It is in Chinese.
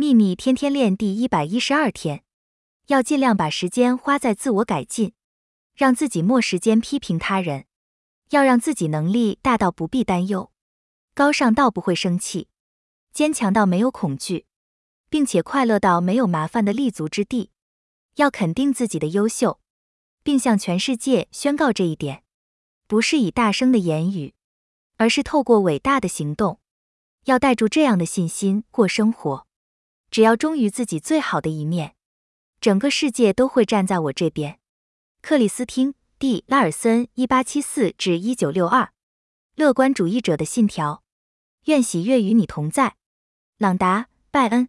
秘密天天练第一百一十二天，要尽量把时间花在自我改进，让自己没时间批评他人，要让自己能力大到不必担忧，高尚到不会生气，坚强到没有恐惧，并且快乐到没有麻烦的立足之地。要肯定自己的优秀，并向全世界宣告这一点，不是以大声的言语，而是透过伟大的行动。要带住这样的信心过生活，只要忠于自己最好的一面，整个世界都会站在我这边。克里斯汀·蒂拉尔森（一八七四至一九六二），乐观主义者的信条。愿喜悦与你同在，朗达·拜恩。